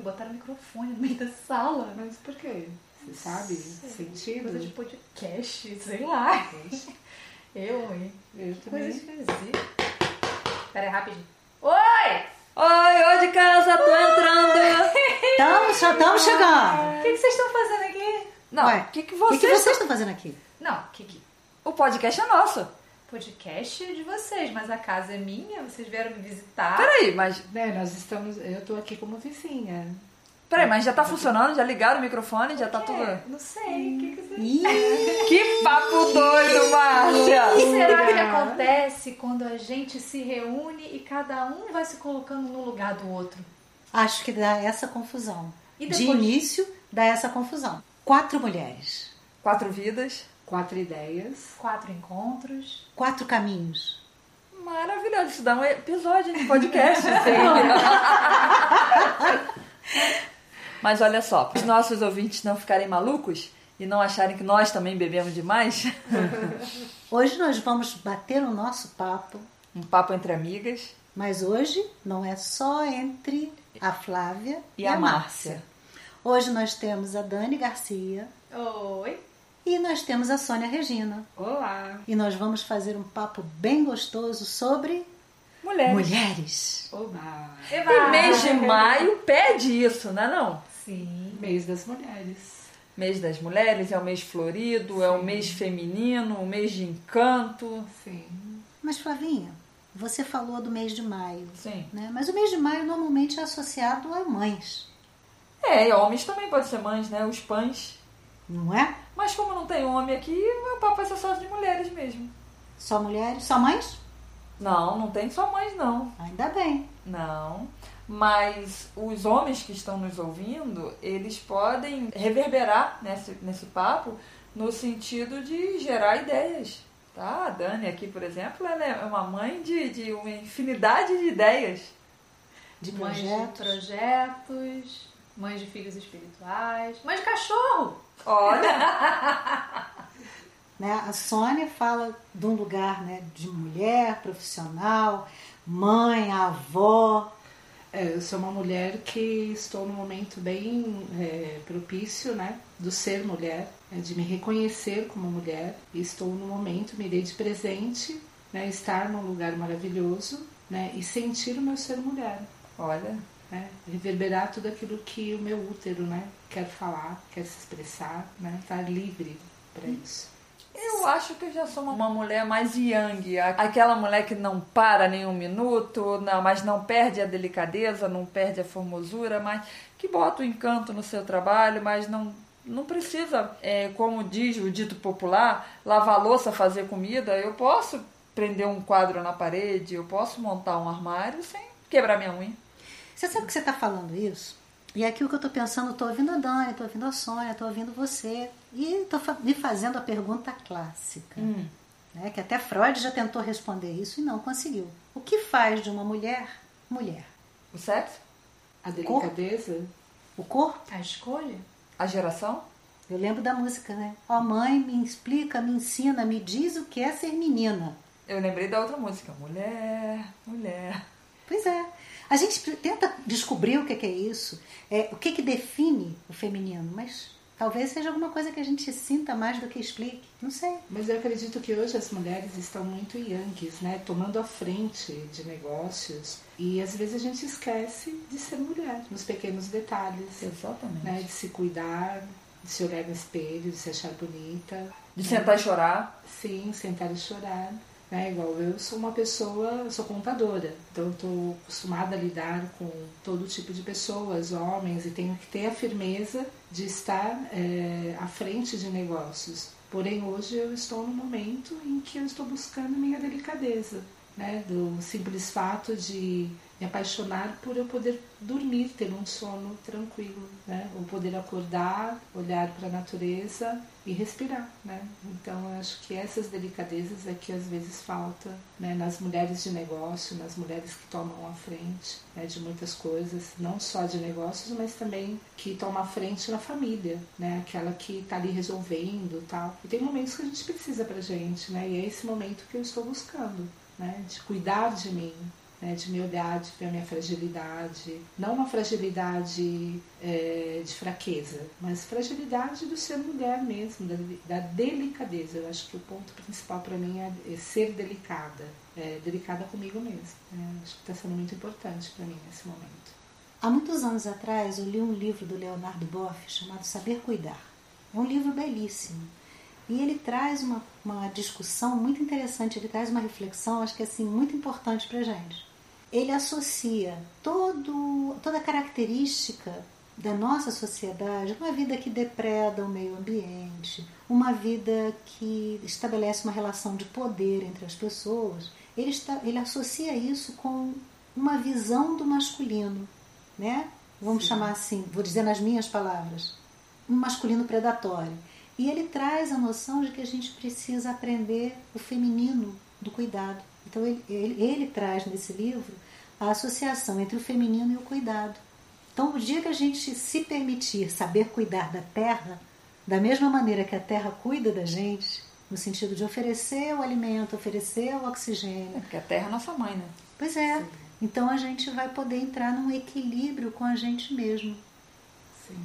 o microfone, botaram o microfone no meio da sala. Mas por quê? Você sabe? Sei, Sentido? Coisa de podcast, sei lá. Eu, hein? Eu Coisa também. esquisita. Pera aí, rapidinho. Oi! Oi, oi de casa, tô entrando. Então, já estamos chegando. O que, que vocês estão fazendo aqui? Não, o que, que O vocês... que, que vocês estão fazendo aqui? Não, que, que O podcast é nosso. Podcast é de vocês, mas a casa é minha, vocês vieram me visitar. Peraí, mas... Né, nós estamos. Eu tô aqui como vizinha. Peraí, mas já tá funcionando? Já ligaram o microfone? Já tá É, tudo... Não sei, o que, que vocês Ih, Que papo doido, Márcia! O que será que acontece quando a gente se reúne e cada um vai se colocando no lugar do outro? acho que dá essa confusão. E De início, dá essa confusão. Quatro mulheres, Quatro vidas. Quatro ideias. Quatro encontros. quatro caminhos. Maravilhoso. Isso dá um episódio de podcast. Mas olha só, para os nossos ouvintes não ficarem malucos e não acharem que nós também bebemos demais, Hoje nós vamos bater o nosso papo, um papo entre amigas mas hoje não é só entre a Flávia e a Márcia. Hoje nós temos a Dani Garcia Oi. E nós temos a Sônia Regina. Olá! E nós vamos fazer um papo bem gostoso sobre Mulheres. mulheres. Eva. E mês de maio pede isso, não é não? Sim. Mês das mulheres. Mês das mulheres é o mês florido, é o mês feminino, o mês de encanto. Sim. Mas Flavinha, você falou do mês de maio, Sim. né? Mas o mês de maio normalmente é associado a mães, É, e homens também podem ser mães, né? Os pães. não é? Mas como não tem homem aqui, o papo vai ser só de mulheres mesmo. Só mulheres, só mães? Não, não tem só mães, não. Ainda bem. Não. Mas os homens que estão nos ouvindo, eles podem reverberar nesse, nesse papo no sentido de gerar ideias. Tá? A Dani aqui, por exemplo, ela é uma mãe de, de uma infinidade de ideias. De Mães de projetos. projetos, mães de filhos espirituais, mãe de cachorro. Olha, Né? A Sônia fala de um lugar né, de mulher, profissional, mãe, avó. É, eu sou uma mulher que estou num momento bem é, propício, né? Do ser mulher, né, de me reconhecer como mulher. E estou no momento, me dei de presente, né? Estar num lugar maravilhoso, né? E sentir o meu ser mulher, olha. Né? Reverberar tudo aquilo que o meu útero, né? Quer falar, quer se expressar, né? Estar livre para isso. Eu acho que eu já sou uma mulher mais yang, aquela mulher que não para nenhum minuto, não, mas não perde a delicadeza, não perde a formosura, mas que bota o encanto no seu trabalho, mas não, não precisa, é, como diz o dito popular, lavar louça, fazer comida. Eu posso prender um quadro na parede, eu posso montar um armário sem quebrar minha unha. Você sabe que você está falando isso? E aqui o que eu estou pensando, estou ouvindo a Dani, estou ouvindo a Sônia, estou ouvindo você. E estou me fazendo a pergunta clássica. Né? Que até Freud já tentou responder isso e não conseguiu. O que faz de uma mulher mulher? O sexo? A delicadeza, O corpo? A escolha? A geração? Eu lembro da música, né? Ó mãe, me explica, me ensina, me diz o que é ser menina. Eu lembrei da outra música. Mulher, mulher. Pois é. A gente tenta descobrir o que é isso, é, o que, que define o feminino, mas talvez seja alguma coisa que a gente sinta mais do que explique. Não sei. Mas eu acredito que hoje as mulheres estão muito yangues, né? Tomando a frente de negócios. E às vezes a gente esquece de ser mulher, nos pequenos detalhes. Exatamente. Né? De se cuidar, de se olhar no espelho, de se achar bonita. De sentar e chorar. Sim, sentar e chorar. Né? Igual eu sou uma pessoa, sou contadora, então estou acostumada a lidar com todo tipo de pessoas, homens, e tenho que ter a firmeza de estar é, à frente de negócios. Porém, hoje eu estou no momento em que eu estou buscando minha delicadeza, né? do simples fato de me apaixonar por eu poder dormir, ter um sono tranquilo, né? ou poder acordar, olhar para a natureza e respirar, né? Então eu acho que essas delicadezas é que às vezes falta, né? Nas mulheres de negócio, nas mulheres que tomam a frente, né? De muitas coisas, não só de negócios, mas também que tomam a frente na família, né? Aquela que está ali resolvendo, tal. E tem momentos que a gente precisa pra gente, né? E é esse momento que eu estou buscando, né? De cuidar de mim, né, de me olhar, ver a minha fragilidade. Não uma fragilidade é, de fraqueza, mas fragilidade do ser mulher mesmo, da, da delicadeza. Eu acho que o ponto principal para mim é, é, ser delicada, é, delicada comigo mesmo. Né? Acho que está sendo muito importante para mim nesse momento. Há muitos anos atrás eu li um livro do Leonardo Boff chamado Saber Cuidar. É um livro belíssimo. E ele traz uma, uma discussão muito interessante, ele traz uma reflexão, acho que assim, muito importante para a gente. Ele associa todo, toda a característica da nossa sociedade, uma vida que depreda o meio ambiente, uma vida que estabelece uma relação de poder entre as pessoas, ele, está, ele associa isso com uma visão do masculino, né? Vamos Sim. chamar assim, vou dizer nas minhas palavras, um masculino predatório. E ele traz a noção de que a gente precisa aprender o feminino do cuidado. Então ele, ele, ele traz nesse livro a associação entre o feminino e o cuidado. Então, o dia que a gente se permitir saber cuidar da terra, da mesma maneira que a terra cuida da gente, no sentido de oferecer o alimento, oferecer o oxigênio. É porque a terra é nossa mãe, né? Pois é. Sim. Então a gente vai poder entrar num equilíbrio com a gente mesmo. Sim.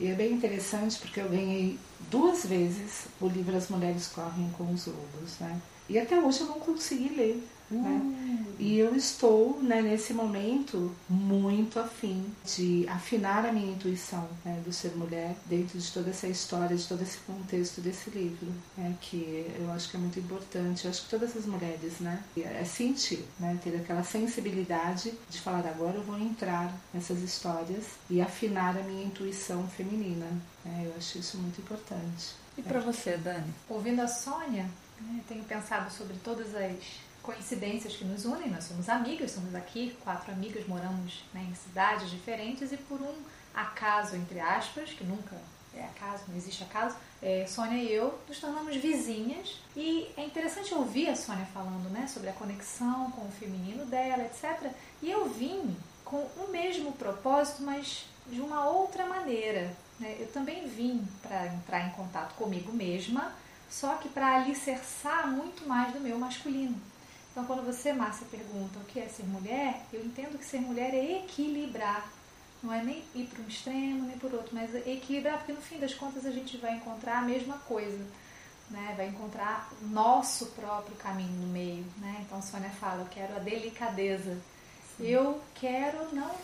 E é bem interessante porque eu ganhei duas vezes o livro As Mulheres Correm com os Lobos, né? E até hoje eu não consegui ler. Né? Hum. E eu estou, né, nesse momento, muito afim de afinar a minha intuição né, do ser mulher dentro de toda essa história, de todo esse contexto desse livro, né, que eu acho que é muito importante. Eu acho que todas as mulheres, né, é sentir, né, ter aquela sensibilidade de falar agora eu vou entrar nessas histórias e afinar a minha intuição feminina. Né, eu acho isso muito importante. E para você, Dani? Ouvindo a Sônia, né, tenho pensado sobre todas as coincidências que nos unem. Nós somos amigas, somos aqui quatro amigas, moramos né, em cidades diferentes e por um acaso, entre aspas, que nunca é acaso, não existe acaso, é, Sônia e eu nos tornamos vizinhas e é interessante ouvir a Sônia falando né, sobre a conexão com o feminino dela, etc. E eu vim com o mesmo propósito, mas de uma outra maneira. Né? Eu também vim para entrar em contato comigo mesma, só que para alicerçar muito mais do meu masculino. Então, quando você, Márcia, pergunta o que é ser mulher, eu entendo que ser mulher é equilibrar. Não é nem ir para um extremo nem por outro, mas equilibrar, porque no fim das contas a gente vai encontrar a mesma coisa. Né? Vai encontrar o nosso próprio caminho no meio. Né? Então, Sônia fala: eu quero a delicadeza. Sim. Eu quero não,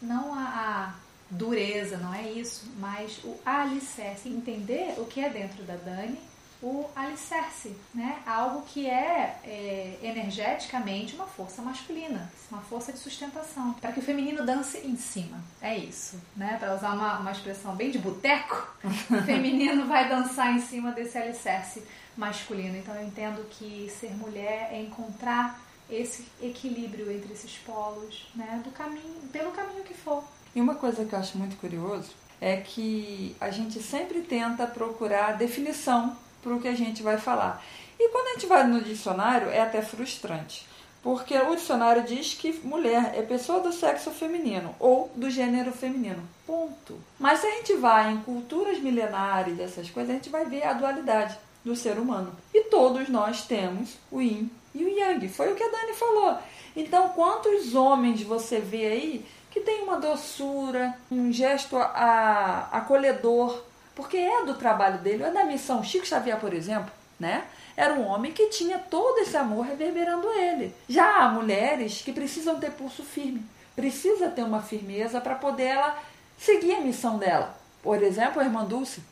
não a, a dureza, não é isso, mas o alicerce, entender o que é dentro da Dani o alicerce, né? algo que é, é, energeticamente uma força masculina, uma força de sustentação, para que o feminino dance em cima. É isso, né? Para usar uma, uma expressão bem de boteco, o feminino vai dançar em cima desse alicerce masculino. Então eu entendo que ser mulher é encontrar esse equilíbrio entre esses polos, né? Do caminho, pelo caminho que for. E uma coisa que eu acho muito curioso é que a gente sempre tenta procurar definição para o que a gente vai falar. E quando a gente vai no dicionário, é até frustrante. Porque o dicionário diz que mulher é pessoa do sexo feminino ou do gênero feminino. Ponto. Mas se a gente vai em culturas milenares, essas coisas, a gente vai ver a dualidade do ser humano. E todos nós temos o yin e o yang. Foi o que a Dani falou. Então, quantos homens você vê aí que tem uma doçura, um gesto a, acolhedor, porque é do trabalho dele, é da missão. Chico Xavier, por exemplo, né? Era um homem que tinha todo esse amor reverberando ele. Já há mulheres que precisam ter pulso firme, precisa ter uma firmeza para poder ela seguir a missão dela. Por exemplo, a irmã Dulce,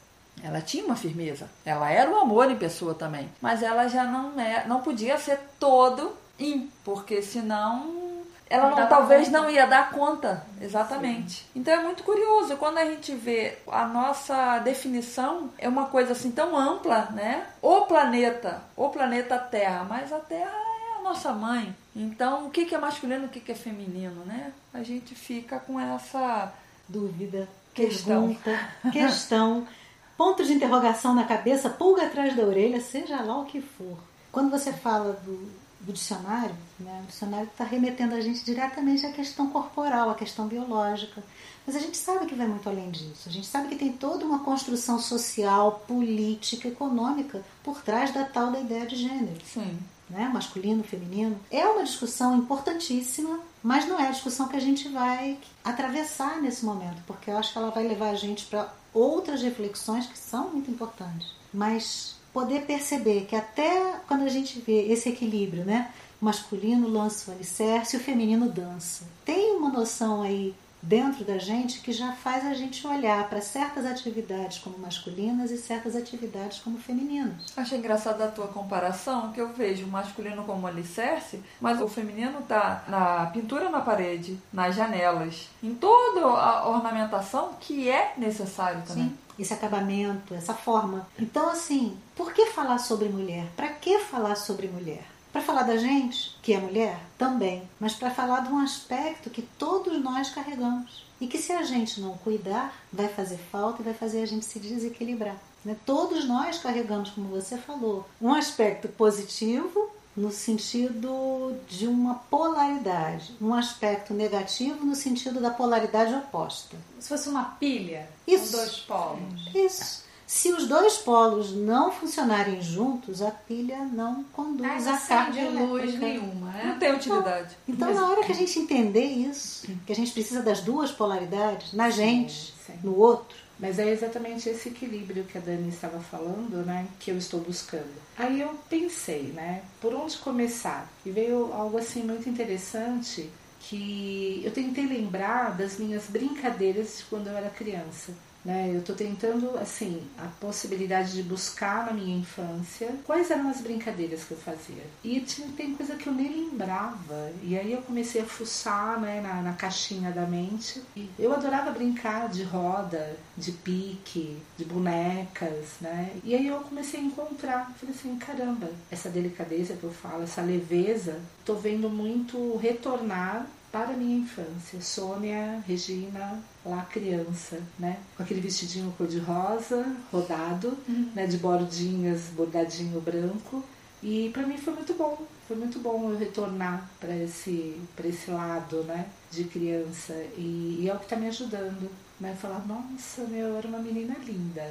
ela tinha uma firmeza. Ela era o amor em pessoa também, mas ela já não é, não podia ser todo in, porque senão ela não, talvez conta. não ia dar conta, exatamente. Sim. Então é muito curioso quando a gente vê a nossa definição é uma coisa assim tão ampla, né? O planeta, o planeta Terra, mas a Terra é a nossa mãe. Então o que é masculino, o que é feminino, né? A gente fica com essa dúvida, questão, pergunta, questão, ponto de interrogação na cabeça, pulga atrás da orelha, seja lá o que for. Quando você fala do, do dicionário, né? o dicionário está remetendo a gente diretamente à questão corporal, à questão biológica. Mas a gente sabe que vai muito além disso. A gente sabe que tem toda uma construção social, política, econômica por trás da tal da ideia de gênero. Sim. né? masculino, feminino. É uma discussão importantíssima, mas não é a discussão que a gente vai atravessar nesse momento, porque eu acho que ela vai levar a gente para outras reflexões que são muito importantes. Mas poder perceber que até quando a gente vê esse equilíbrio, né? O masculino lança o alicerce e o feminino dança. Tem uma noção aí dentro da gente que já faz a gente olhar para certas atividades como masculinas e certas atividades como femininas. Achei engraçado a tua comparação, que eu vejo o masculino como alicerce, mas o feminino tá na pintura na parede, nas janelas, em toda a ornamentação que é necessário também. Sim esse acabamento, essa forma. Então, assim, por que falar sobre mulher? Para que falar sobre mulher? Para falar da gente, que é mulher, também, mas para falar de um aspecto que todos nós carregamos e que, se a gente não cuidar, vai fazer falta e vai fazer a gente se desequilibrar. Né? Todos nós carregamos, como você falou, um aspecto positivo no sentido de uma polaridade, um aspecto negativo no sentido da polaridade oposta. Se fosse uma pilha Isso. com dois polos. Isso. Se os dois polos não funcionarem juntos, a pilha não conduz não a carga de luz nenhuma, né? Não tem utilidade. Então, Mas- na hora que a gente entender isso, que a gente precisa das duas polaridades, na gente, sim. no outro, Mas é exatamente esse equilíbrio que a Dani estava falando, né? Que eu estou buscando. Aí eu pensei, né? Por onde começar? E veio algo assim muito interessante que eu tentei lembrar das minhas brincadeiras de quando eu era criança. Né? Eu estou tentando, assim, a possibilidade de buscar na minha infância quais eram as brincadeiras que eu fazia. E tinha, tem coisa que eu nem lembrava. E aí eu comecei a fuçar né, na, na caixinha da mente. E eu adorava brincar de roda, de pique, de bonecas, né? E aí eu comecei a encontrar. Falei assim, caramba, essa delicadeza que eu falo, essa leveza, tô vendo muito retornar para a minha infância. Sônia, Regina, lá criança, né? Com aquele vestidinho cor-de-rosa, rodado, né? De bordinhas, bordadinho branco. E para mim foi muito bom. Foi muito bom eu retornar para esse, pra esse lado, né? De criança. E, e é o que está me ajudando. Né? Falar, nossa, meu, eu era uma menina linda.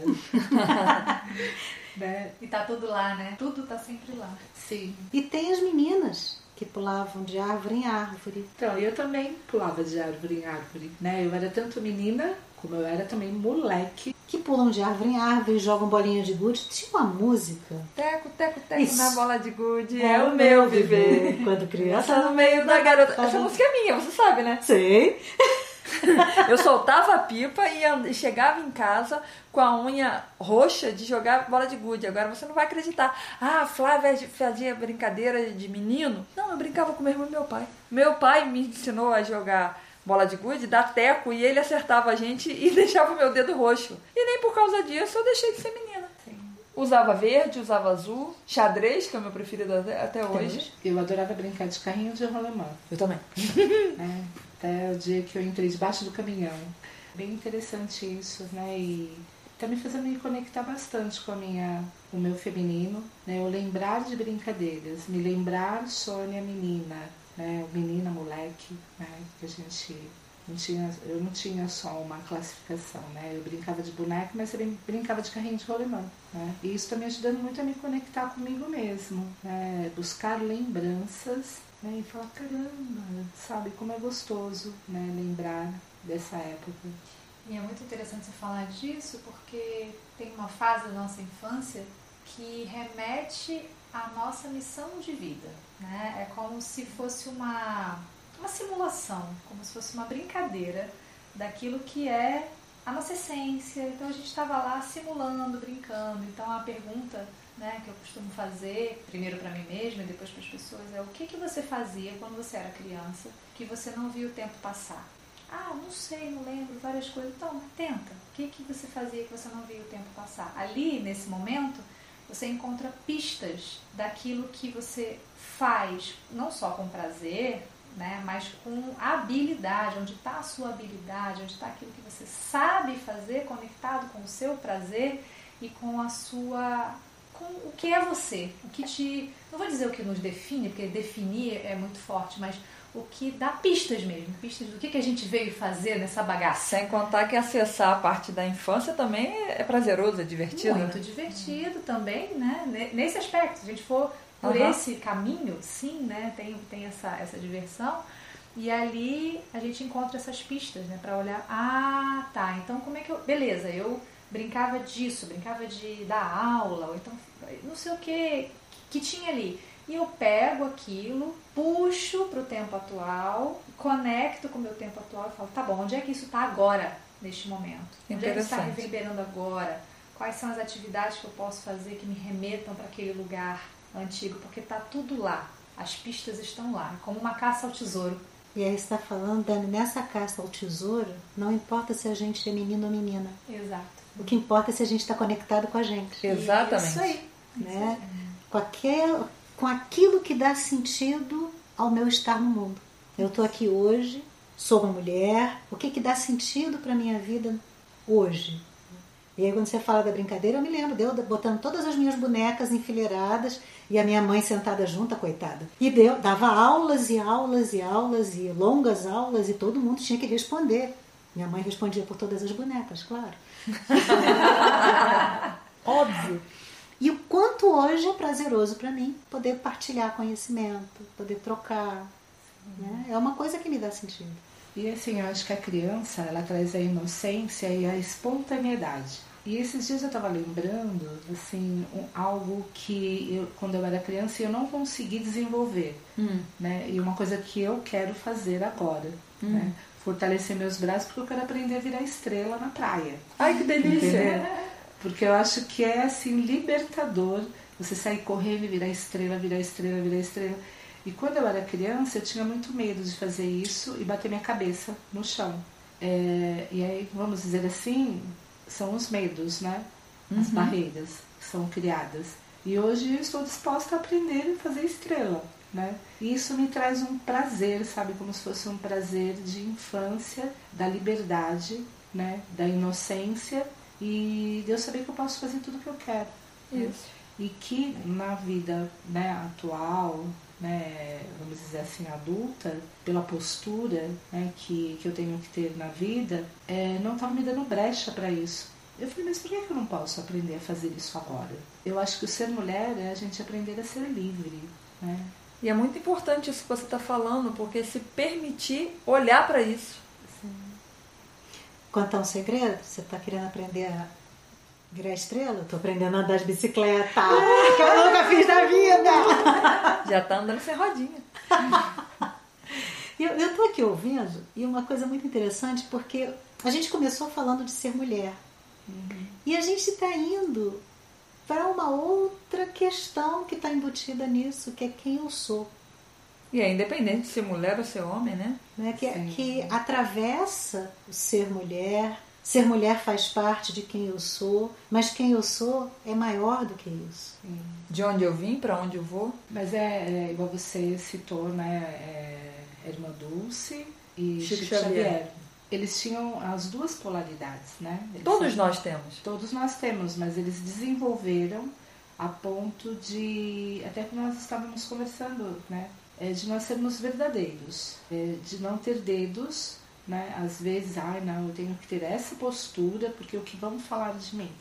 né? E tá tudo lá, né? Tudo tá sempre lá. Sim. E tem as meninas que pulavam de árvore em árvore. Então, eu também pulava de árvore em árvore, né? Eu era tanto menina como eu era também moleque. Que pulam de árvore em árvore jogam bolinha de gude. Tinha uma música. Teco, teco, teco Isso. na bola de gude, é, o meu viver. Quando criança. Essa no meio da garota. Tá Essa música é minha, você sabe, né? Sei. Eu soltava a pipa e chegava em casa com a unha roxa de jogar bola de gude. Agora você não vai acreditar. Ah, a Flávia fazia brincadeira de menino. Não, eu brincava com meu irmão e meu pai. Meu pai me ensinou a jogar bola de gude, dar teco, e ele acertava a gente e deixava o meu dedo roxo. E nem por causa disso eu deixei de ser menina. Usava verde, usava azul, xadrez, que é o meu preferido até, até hoje. Eu adorava brincar de carrinho de rolemã. Eu também. né? Até o dia que eu entrei debaixo do caminhão. Bem interessante isso, né? E tá me fazendo me conectar bastante com a minha, o meu feminino, né? Eu lembrar de brincadeiras, me lembrar Sônia menina, né? Menina, moleque, né? Que a gente não tinha, eu não tinha só uma classificação, né? Eu brincava de boneca, mas também brincava de carrinho de rolemã, né? E isso está me ajudando muito a me conectar comigo mesmo, né? Buscar lembranças né? e falar, caramba, sabe como é gostoso, né? Lembrar dessa época. E é muito interessante você falar disso porque tem uma fase da nossa infância que remete à nossa missão de vida. Né? É como se fosse uma, uma simulação, como se fosse uma brincadeira daquilo que é a nossa essência. Então a gente estava lá simulando, brincando. Então a pergunta né, que eu costumo fazer, primeiro para mim mesma e depois para as pessoas, é o que, que você fazia quando você era criança que você não viu o tempo passar? Ah, não sei, não lembro, várias coisas. Então, tenta. O que, que você fazia que você não viu o tempo passar? Ali, nesse momento, você encontra pistas daquilo que você faz, não só com prazer, né, mas com habilidade, onde está a sua habilidade, onde está aquilo que você sabe fazer, conectado com o seu prazer e com a sua. com o que é você. O que te. Não vou dizer o que nos define, porque definir é muito forte, mas o que dá pistas mesmo, pistas do que, que a gente veio fazer nessa bagaça. Sem contar que acessar a parte da infância também é prazeroso, é divertido. Muito né? divertido também, né? Ne- Nesse aspecto, se a gente for por uhum. esse caminho, sim, né? Tem, tem essa, essa diversão. E ali a gente encontra essas pistas, né? Para olhar, ah, tá, então como é que eu. Beleza, eu brincava disso, brincava de dar aula, ou então não sei o que, que tinha ali. E eu pego aquilo, puxo para o tempo atual, conecto com o meu tempo atual e falo, tá bom, onde é que isso está agora, neste momento? Onde é que está reverberando agora? Quais são as atividades que eu posso fazer que me remetam para aquele lugar antigo? Porque está tudo lá, as pistas estão lá, como uma caça ao tesouro. E aí está falando, Dani, nessa caça ao tesouro, não importa se a gente é menino ou menina. Exato. O que importa é se a gente está conectado com a gente. Exatamente. Isso aí. Né? Com, aquel, com aquilo que dá sentido ao meu estar no mundo. Eu estou aqui hoje, sou uma mulher, o que, que dá sentido para a minha vida hoje? E aí quando você fala da brincadeira, eu me lembro de eu botando todas as minhas bonecas enfileiradas e a minha mãe sentada junto, coitada. E deu, dava aulas e aulas e aulas e longas aulas e todo mundo tinha que responder. Minha mãe respondia por todas as bonecas, claro. Óbvio. E o quanto hoje é prazeroso para mim poder partilhar conhecimento, poder trocar. Né? É uma coisa que me dá sentido. E assim, eu acho que a criança, ela traz a inocência e a espontaneidade. E esses dias eu estava lembrando, assim, um, algo que eu, quando eu era criança eu não consegui desenvolver, hum. né? E uma coisa que eu quero fazer agora, hum. né? Fortalecer meus braços porque eu quero aprender a virar estrela na praia. Ai, que delícia! Entendeu? Porque eu acho que é, assim, libertador você sair correndo e virar estrela, virar estrela, virar estrela. E quando eu era criança, eu tinha muito medo de fazer isso e bater minha cabeça no chão. É, e aí, vamos dizer assim, são os medos, né? As uhum. barreiras que são criadas. E hoje eu estou disposta a aprender a fazer estrela, né? E isso me traz um prazer, sabe? Como se fosse um prazer de infância, da liberdade, né? Da inocência e de eu saber que eu posso fazer tudo o que eu quero. Né? Isso. Né? E que na vida né, atual, né, vamos dizer assim, adulta, pela postura né, que, que eu tenho que ter na vida, é, não estava me dando brecha para isso. Eu falei, mas por que eu não posso aprender a fazer isso agora? Eu acho que o ser mulher é a gente aprender a ser livre. Né? E é muito importante isso que você está falando, porque se permitir olhar para isso. Sim. Contar um segredo? Você está querendo aprender a Virar estrela? Tô aprendendo a andar de bicicleta. que eu nunca fiz na vida. Já tá andando sem rodinha. eu, eu tô aqui ouvindo e uma coisa muito interessante porque a gente começou falando de ser mulher. Uhum. E a gente está indo para uma outra questão que está embutida nisso, que é quem eu sou. E é independente de ser mulher ou ser homem, né? né? Que, que atravessa o ser mulher, Ser mulher faz parte de quem eu sou, mas quem eu sou é maior do que isso. De onde eu vim, para onde eu vou. Mas é, é, igual você citou, né? É, Irmã Dulce e Chico, Chico Xavier. Xavier. Eles tinham as duas polaridades, né? Eles todos são, nós temos. Todos nós temos, mas eles desenvolveram a ponto de. Até que nós estávamos conversando, né? É, de nós sermos verdadeiros, é, de não ter dedos né? Às vezes, ai não, eu tenho que ter essa postura porque o que vão falar de mim?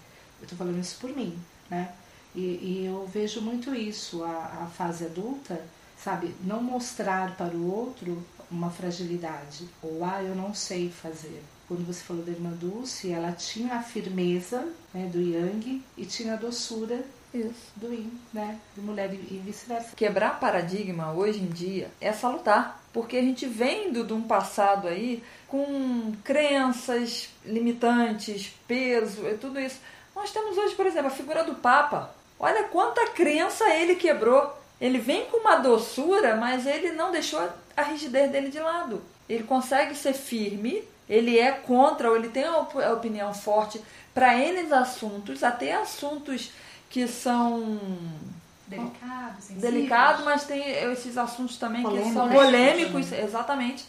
Eu estou falando isso por mim, né? E, e eu vejo muito isso, a, a, fase adulta, sabe? Não mostrar para o outro uma fragilidade, ou ah, eu não sei fazer. Quando você falou da irmã Dulce, ela tinha a firmeza né, do Yang e tinha a doçura isso. do Yin, né? De mulher e vice-versa. Quebrar paradigma hoje em dia é salutar porque a gente vem de um passado aí com crenças limitantes, peso e tudo isso. Nós temos hoje, por exemplo, a figura do Papa. Olha quanta crença ele quebrou. Ele vem com uma doçura, mas ele não deixou a rigidez dele de lado. Ele consegue ser firme, ele é contra, ou ele tem a opinião forte para N assuntos, até assuntos que são Delicado, Delicado, mas tem esses assuntos também Polêmico, que são polêmicos, né? exatamente.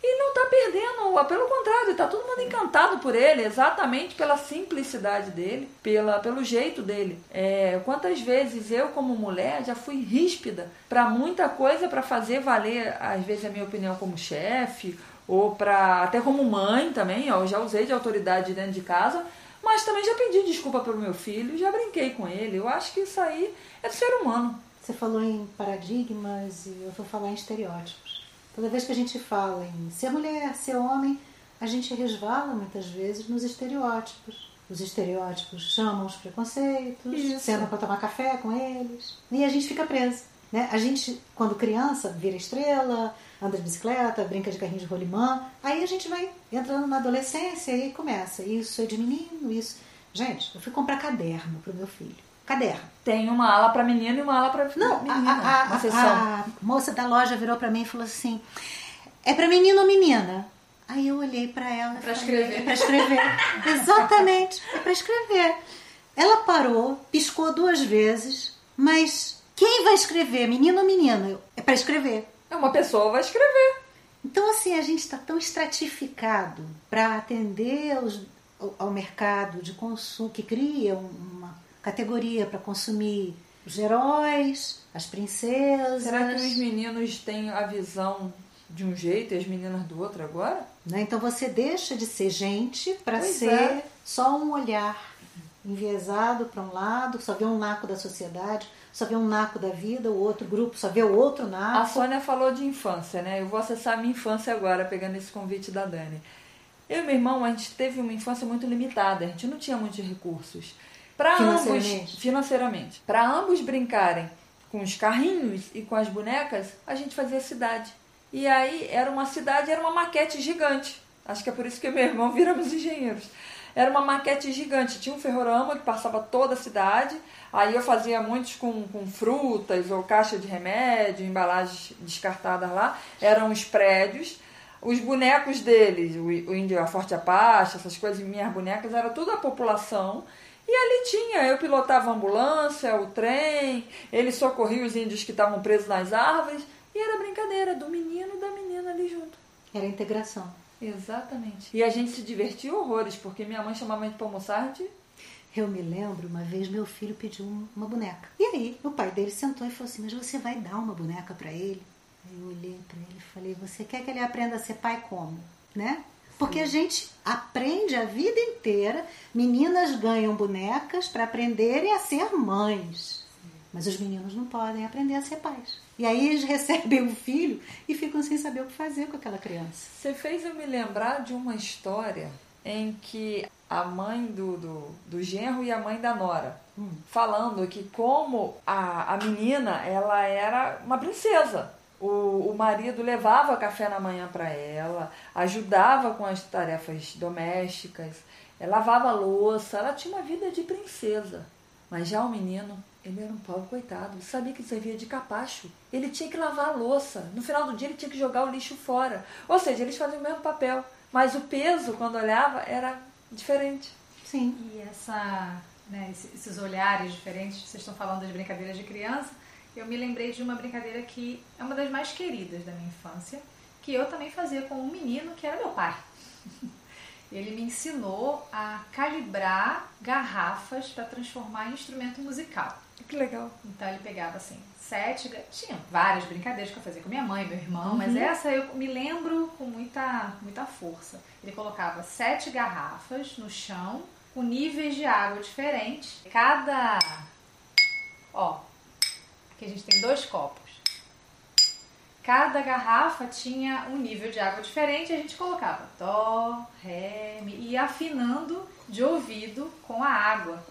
E não está perdendo, pelo contrário, está todo mundo encantado por ele, exatamente pela simplicidade dele, pela, pelo jeito dele. É, quantas vezes eu, como mulher, já fui ríspida para muita coisa para fazer valer, às vezes, a minha opinião como chefe, ou para até como mãe também, eu já usei de autoridade dentro de casa, mas também já pedi desculpa pelo meu filho, já brinquei com ele. Eu acho que isso aí é do ser humano. Você falou em paradigmas e eu vou falar em estereótipos. Toda vez que a gente fala em ser mulher, ser homem, a gente resvala muitas vezes nos estereótipos. Os estereótipos chamam os preconceitos, Isso. sentam para tomar café com eles e a gente fica preso. Né? A gente, quando criança, vira estrela, anda de bicicleta, brinca de carrinho de rolimã, aí a gente vai entrando na adolescência e começa. Isso é de menino, isso. Gente, eu fui comprar caderno pro meu filho. Caderno. Tem uma ala para menino e uma ala para Não, menina. a, a- a- a moça da loja virou pra mim e falou assim: é pra menino ou menina? Aí eu olhei pra ela. e pra falei, escrever. É pra escrever. Exatamente, é pra escrever. Ela parou, piscou duas vezes, mas quem vai escrever, menino ou menina? É pra escrever. É uma pessoa vai escrever. Então, assim, a gente está tão estratificado para atender aos- ao- mercado de consumo, que cria um- uma categoria para consumir os heróis, as princesas. Será que os meninos têm a visão de um jeito e as meninas do outro agora? Né? Então você deixa de ser gente para ser é. só um olhar enviesado para um lado, só vê um naco da sociedade, só vê um naco da vida, o outro grupo só vê o outro A naco. Sônia falou de infância, né? Eu vou acessar a minha infância agora, pegando esse convite da Dani. Eu e meu irmão, a gente teve uma infância muito limitada, a gente não tinha muitos recursos. Para ambos, Financeiramente. para ambos brincarem com os carrinhos e com as bonecas, a gente fazia cidade. E aí era uma cidade, era uma maquete gigante. Acho que é por isso que eu meu irmão viramos engenheiros. Era uma maquete gigante, tinha um ferrorama que passava toda a cidade. Aí eu fazia muitos com, com frutas ou caixa de remédio, embalagens descartadas lá. Eram os prédios. Os bonecos deles, o, o índio, a Forte Apache, essas coisas, minhas bonecas, era tudo a população. E ali tinha, eu pilotava a ambulância, o trem, ele socorria os índios que estavam presos nas árvores. E era brincadeira do menino e da menina ali junto. Era integração. Exatamente. E a gente se divertia horrores, porque minha mãe chamava a gente pra almoçar, gente Eu me lembro, uma vez meu filho pediu um- uma boneca. E aí, o pai dele sentou e falou assim: Mas você vai dar uma boneca para ele? Aí eu olhei para ele e falei: Você quer que ele aprenda a ser pai como? Né? Porque a gente aprende a vida inteira, meninas ganham bonecas para aprenderem a ser mães. Mas os meninos não podem aprender a ser pais. E aí eles recebem um filho e ficam sem saber o que fazer com aquela criança. Você fez eu me lembrar de uma história em que a mãe do, do, do genro e a mãe da nora Hum. falando que como a, a menina ela era uma princesa. O, o marido levava café na manhã para ela, ajudava com as tarefas domésticas, lavava louça, ela tinha uma vida de princesa. Mas já o menino, ele era um pobre coitado, sabia que servia de capacho. Ele tinha que lavar a louça. No final do dia ele tinha que jogar o lixo fora. Ou seja, eles faziam o mesmo papel, mas o peso, quando olhava, era diferente. Sim. E essa, né, esse- esses olhares diferentes, vocês estão falando das brincadeiras de criança, eu me lembrei de uma brincadeira que é uma das mais queridas da minha infância, que eu também fazia com um menino que era meu pai. Ele me ensinou a calibrar garrafas para transformar em instrumento musical. Que legal. Então ele pegava assim, sete. Tinha várias brincadeiras que eu fazia com minha mãe, meu irmão, mas essa eu me lembro com muita, muita força. Ele colocava sete garrafas no chão, com níveis de água diferentes. Cada. Ó, aqui a gente tem dois copos. Cada garrafa tinha um nível de água diferente e a gente colocava dó, ré, mi, e afinando de ouvido com a água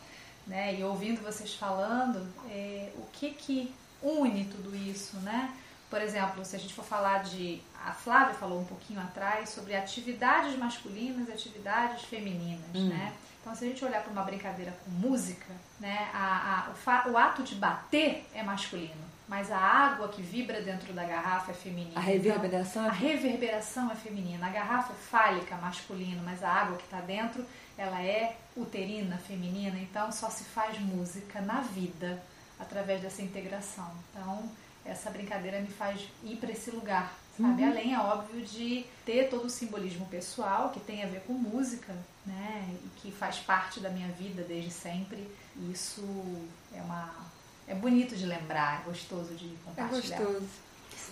né? E ouvindo vocês falando, é, o que que une tudo isso, né? Por exemplo, se a gente for falar de, a Flávia falou um pouquinho atrás sobre atividades masculinas e atividades femininas, né? Então, se a gente olhar para uma brincadeira com música, né, a, a, o, o ato de bater é masculino, mas a água que vibra dentro da garrafa é feminina. A reverberação Então, a reverberação é feminina. A garrafa é fálica, masculino, mas a água que está dentro, ela é uterina, feminina. Então, só se faz música na vida através dessa integração. Então, essa brincadeira me faz ir para esse lugar, sabe? Além, é óbvio, de ter todo o simbolismo pessoal que tem a ver com música, né? E que faz parte da minha vida desde sempre. E isso é uma é bonito de lembrar, é gostoso de É compartilhar. gostoso.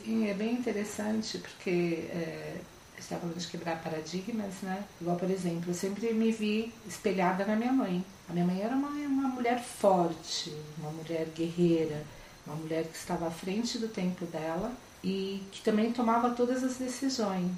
Sim, é bem interessante porque é, você está falando de quebrar paradigmas, né? Igual, por exemplo, eu sempre me vi espelhada na minha mãe. A minha mãe era uma, uma mulher forte, uma mulher guerreira. uma mulher que estava à frente do tempo dela e que também tomava todas as decisões.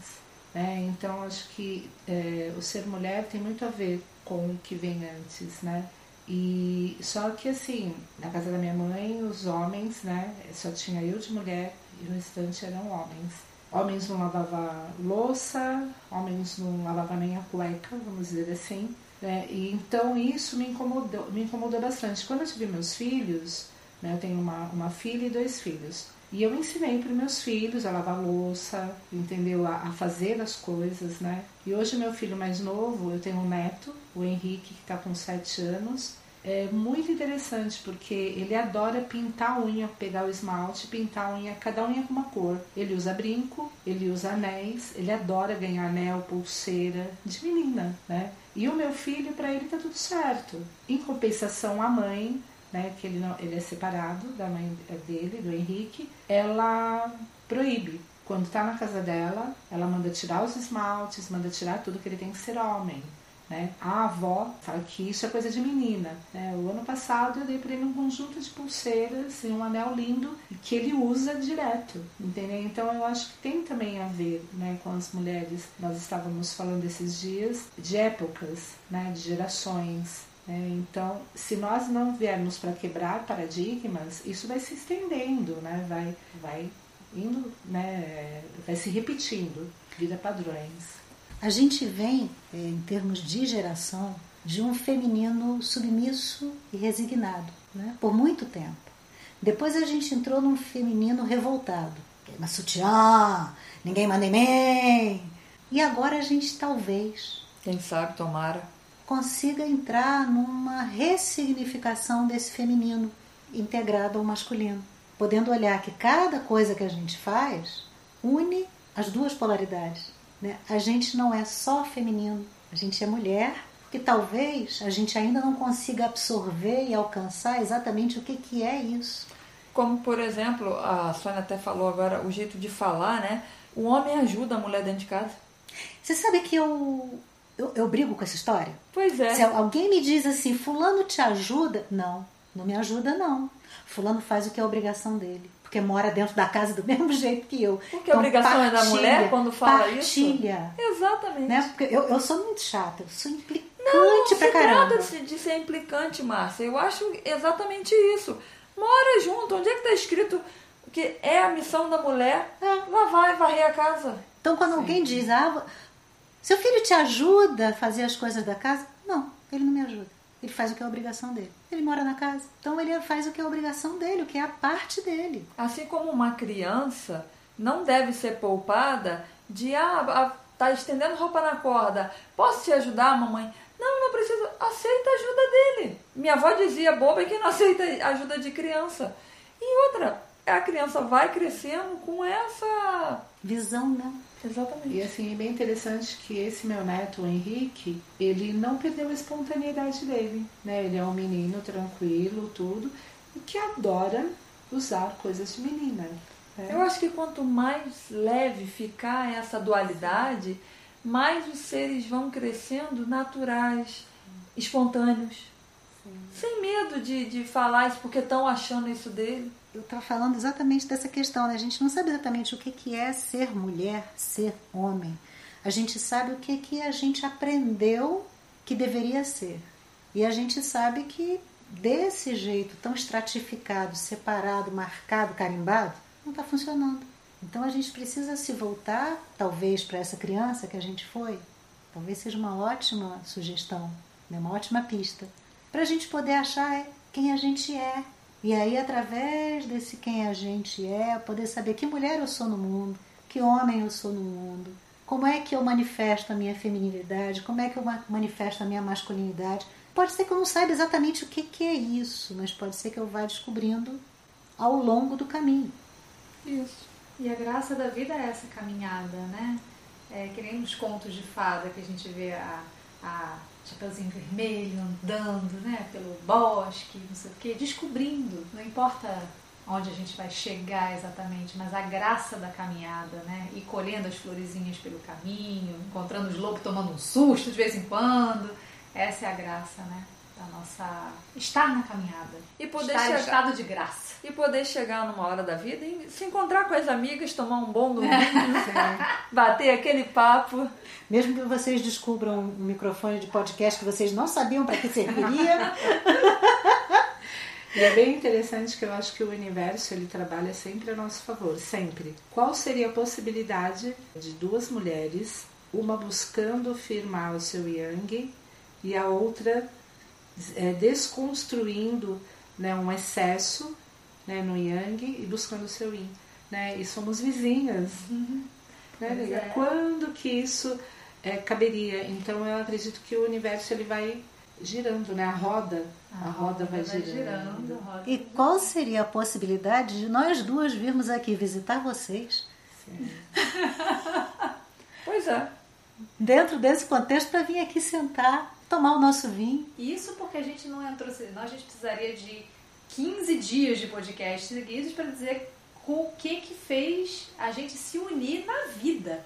Né? Então acho que é, o ser mulher tem muito a ver com o que vem antes, né? E só que assim, na casa da minha mãe, os homens, né? Só tinha eu de mulher e o restante eram homens. Homens não lavavam louça, homens não lavavam nem a cueca, vamos dizer assim. Né? E então isso me incomodou, me incomodou bastante. Quando eu tive meus filhos, né, eu tenho uma, uma filha e dois filhos. E eu ensinei para meus filhos a lavar louça, entendeu? A, a, fazer as coisas, né? E hoje meu filho mais novo, eu tenho um neto, o Henrique, que está com 7 anos. É muito interessante porque ele adora pintar a unha, pegar o esmalte, pintar a unha, cada unha com uma cor. Ele usa brinco, ele usa anéis, ele adora ganhar anel, pulseira, de menina, né? E o meu filho, para ele tá tudo certo. Em compensação, a mãe né, que ele, não, ele é separado da mãe dele, do Henrique, ela proíbe. Quando está na casa dela, ela manda tirar os esmaltes, manda tirar tudo que ele tem que ser homem. Né? A avó fala que isso é coisa de menina. Né? O ano passado eu dei para ele um conjunto de pulseiras e um anel lindo que ele usa direto, entendeu? Então eu acho que tem também a ver né, com as mulheres. Nós estávamos falando esses dias de épocas, né, de gerações. É, então, se nós não viermos para quebrar paradigmas, isso vai se estendendo, né? vai, vai indo, né? vai se repetindo, vira padrões. A gente vem, é, em termos de geração, de um feminino submisso e resignado, né? por muito tempo. Depois a gente entrou num feminino revoltado. Queima sutiã, ninguém manda em mim. E agora a gente talvez. Quem sabe, tomara consiga entrar numa ressignificação desse feminino integrado ao masculino, podendo olhar que cada coisa que a gente faz une as duas polaridades. Né? A gente não é só feminino, a gente é mulher, que talvez a gente ainda não consiga absorver e alcançar exatamente o que, que é isso. Como, por exemplo, a Sônia até falou agora, o jeito de falar, né? O homem ajuda a mulher dentro de casa. Você sabe que eu eu, eu brigo com essa história? Pois é. Se alguém me diz assim, fulano te ajuda? Não, não me ajuda não. Fulano faz o que é obrigação dele. Porque mora dentro da casa do mesmo jeito que eu. Porque então, a obrigação partilha, é da mulher quando fala partilha, isso? Partilha. Exatamente. Né? Porque eu, eu sou muito chata, eu sou implicante não, pra caramba. Não, se trata de ser implicante, Márcia. Eu acho exatamente isso. Mora junto. Onde é que está escrito que é a missão da mulher é. lavar e varrer a casa? Então, quando Sim. alguém diz, ah, seu filho te ajuda a fazer as coisas da casa? Não, ele não me ajuda. Ele faz o que é a obrigação dele. Ele mora na casa. Então ele faz o que é a obrigação dele, o que é a parte dele. Assim como uma criança não deve ser poupada de ah, tá estendendo roupa na corda. Posso te ajudar, mamãe? Não, não precisa. Aceita a ajuda dele. Minha avó dizia boba que não aceita ajuda de criança. E outra, a criança vai crescendo com essa visão, né? Exatamente. E assim, é bem interessante que esse meu neto, o Henrique, ele não perdeu a espontaneidade dele, né? Ele é um menino tranquilo, tudo, e que adora usar coisas de menina. Né? Eu acho que quanto mais leve ficar essa dualidade, mais os seres vão crescendo naturais, espontâneos. Sim. Sem medo de, de falar isso porque estão achando isso dele eu estava falando exatamente dessa questão, né? A gente não sabe exatamente o que, que é ser mulher, ser homem. A gente sabe o que, que a gente aprendeu que deveria ser. E a gente sabe que desse jeito tão estratificado, separado, marcado, carimbado, não está funcionando. Então a gente precisa se voltar, talvez, para essa criança que a gente foi. Talvez seja uma ótima sugestão, né? uma ótima pista. Para a gente poder achar quem a gente é, e aí, através desse quem a gente é, poder saber que mulher eu sou no mundo, que homem eu sou no mundo, como é que eu manifesto a minha feminilidade, como é que eu manifesto a minha masculinidade. Pode ser que eu não saiba exatamente o que, que é isso, mas pode ser que eu vá descobrindo ao longo do caminho. Isso. E a graça da vida é essa caminhada, né? É, que nem nos contos de fada que a gente vê a, a Chapeuzinho Vermelho andando né, pelo bosque, não sei o quê, descobrindo, não importa onde a gente vai chegar exatamente, mas a graça da caminhada, né? E colhendo as florezinhas pelo caminho, encontrando os lobos tomando um susto de vez em quando. Essa é a graça, né? Da nossa estar na caminhada. E poder estar chegar- em estado de graça. E poder chegar numa hora da vida e se encontrar com as amigas, tomar um bom domingo, bater aquele papo. Mesmo que vocês descubram um microfone de podcast que vocês não sabiam para que serviria. E é bem interessante que eu acho que o universo ele trabalha sempre a nosso favor, sempre. Qual seria a possibilidade de duas mulheres, uma buscando firmar o seu yang e a outra é, desconstruindo né, um excesso né, no yang e buscando o seu yin? Né? E somos vizinhas. Né, Pois amiga? é. Quando que isso é, caberia? Então eu acredito que o universo ele vai girando, né? A roda, a, roda vai, girando. a roda E qual seria a possibilidade de nós duas virmos aqui visitar vocês Pois é. dentro desse contexto para vir aqui sentar, tomar o nosso vinho? Isso porque a gente não entrou, senão a gente precisaria de 15 dias de podcast seguidos para dizer o que que fez a gente se unir na vida,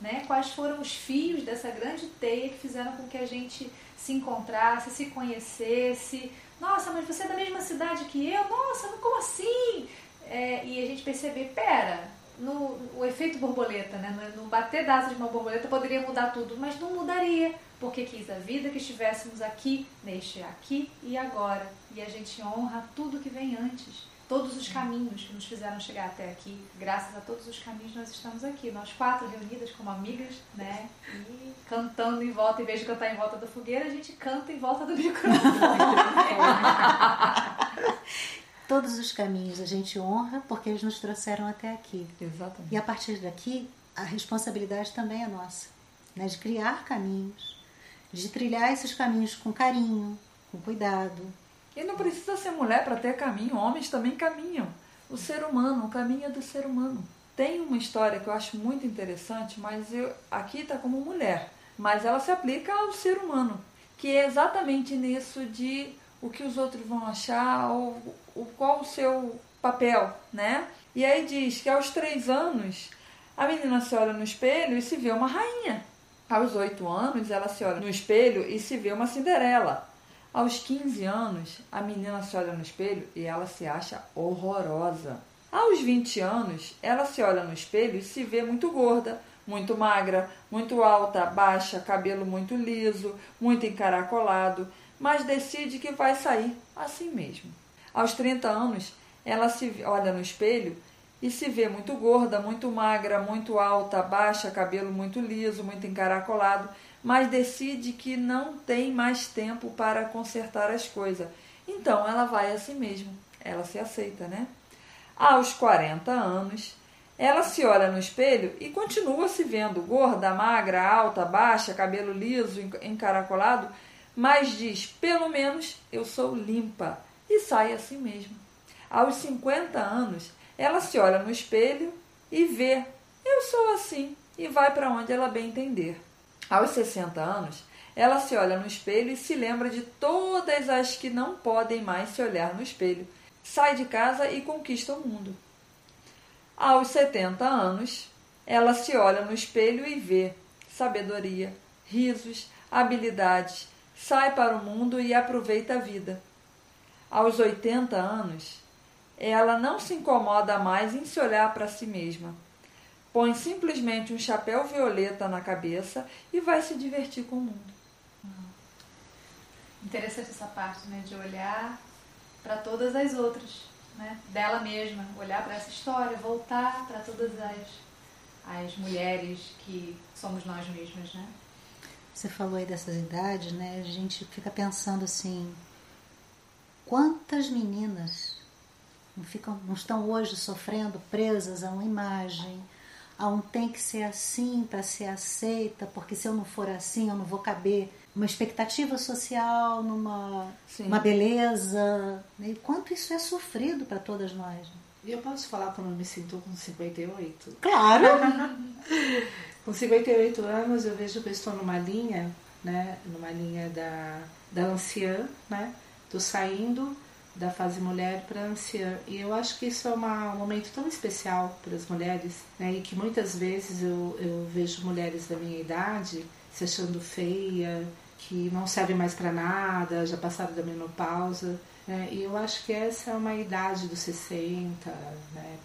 né? Quais foram os fios dessa grande teia que fizeram com que a gente se encontrasse, se conhecesse. Nossa, mas você é da mesma cidade que eu? Nossa, como assim? É, e a gente perceber, pera, no, o efeito borboleta, né? No, bater da de uma borboleta poderia mudar tudo, mas não mudaria, porque quis a vida que estivéssemos aqui, neste aqui e agora. E a gente honra tudo que vem antes. Todos os caminhos que nos fizeram chegar até aqui, graças a todos os caminhos nós estamos aqui, nós quatro reunidas como amigas, né? E cantando em volta, em vez de cantar em volta da fogueira, a gente canta em volta do microfone. Todos os caminhos a gente honra porque eles nos trouxeram até aqui. Exatamente. E a partir daqui, a responsabilidade também é nossa, né? de criar caminhos, de trilhar esses caminhos com carinho, com cuidado. E não precisa ser mulher para ter caminho, homens também caminham. O ser humano, o caminho é do ser humano. Tem uma história que eu acho muito interessante, mas eu, aqui está como mulher, mas ela se aplica ao ser humano, que é exatamente nisso de o que os outros vão achar, ou, o, qual o seu papel, né? E aí diz que aos três anos a menina se olha no espelho e se vê uma rainha. Aos oito anos ela se olha no espelho e se vê uma Cinderela. Aos 15 anos, a menina se olha no espelho e ela se acha horrorosa. Aos 20 anos, ela se olha no espelho e se vê muito gorda, muito magra, muito alta, baixa, cabelo muito liso, muito encaracolado, mas decide que vai sair assim mesmo. Aos 30 anos, ela se olha no espelho e se vê muito gorda, muito magra, muito alta, baixa, cabelo muito liso, muito encaracolado, mas decide que não tem mais tempo para consertar as coisas. Então ela vai a si mesma, ela se aceita, né? Aos 40 anos, ela se olha no espelho e continua se vendo gorda, magra, alta, baixa, cabelo liso, encaracolado, mas diz: pelo menos eu sou limpa e sai a si mesma. Aos 50 anos, ela se olha no espelho e vê: eu sou assim e vai para onde ela bem entender. Aos 60 anos, ela se olha no espelho e se lembra de todas as que não podem mais se olhar no espelho. Sai de casa e conquista o mundo. Aos 70 anos, ela se olha no espelho e vê sabedoria, risos, habilidades, sai para o mundo e aproveita a vida. Aos 80 anos, ela não se incomoda mais em se olhar para si mesma. Põe simplesmente um chapéu violeta na cabeça e vai se divertir com o mundo. Interessante essa parte, né? De olhar para todas as outras, né? Dela mesma, olhar para essa história, voltar para todas as, as mulheres que somos nós mesmas, né? Você falou aí dessas idades, né? A gente fica pensando assim, quantas meninas não, ficam, não estão hoje sofrendo presas a uma imagem, a um tem que ser assim para ser aceita, porque se eu não for assim eu não vou caber uma expectativa social, numa Sim. uma beleza. Né? E quanto isso é sofrido para todas nós. né? E eu posso falar como eu me sinto com 58? Claro! Com 58 anos eu vejo que eu estou numa linha, né? Numa linha da, da anciã, né? Tô saindo da fase mulher para anciã. E eu acho que isso é uma, um momento tão especial para as mulheres, né? E que muitas vezes eu, eu vejo mulheres da minha idade se achando feia, que não servem mais para nada, já passaram da menopausa. Né? E eu acho que essa é uma idade dos 60 né,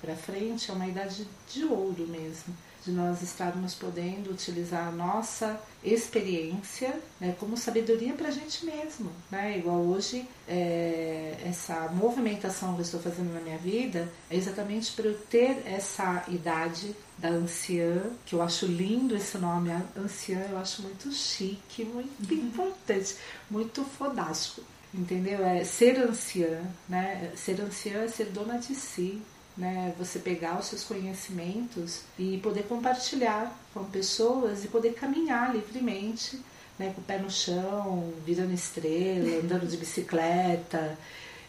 para frente, é uma idade de ouro mesmo de nós estarmos podendo utilizar a nossa experiência né, como sabedoria para a gente mesmo. Né? Igual hoje, é, essa movimentação que eu estou fazendo na minha vida é exatamente para eu ter essa idade da anciã, que eu acho lindo esse nome, anciã, eu acho muito chique, muito uhum. importante, muito fodástico. Entendeu? É ser anciã, né? Ser anciã é ser dona de si, né? Você pegar os seus conhecimentos e poder compartilhar com pessoas e poder caminhar livremente, né? Com o pé no chão, virando estrela, andando de bicicleta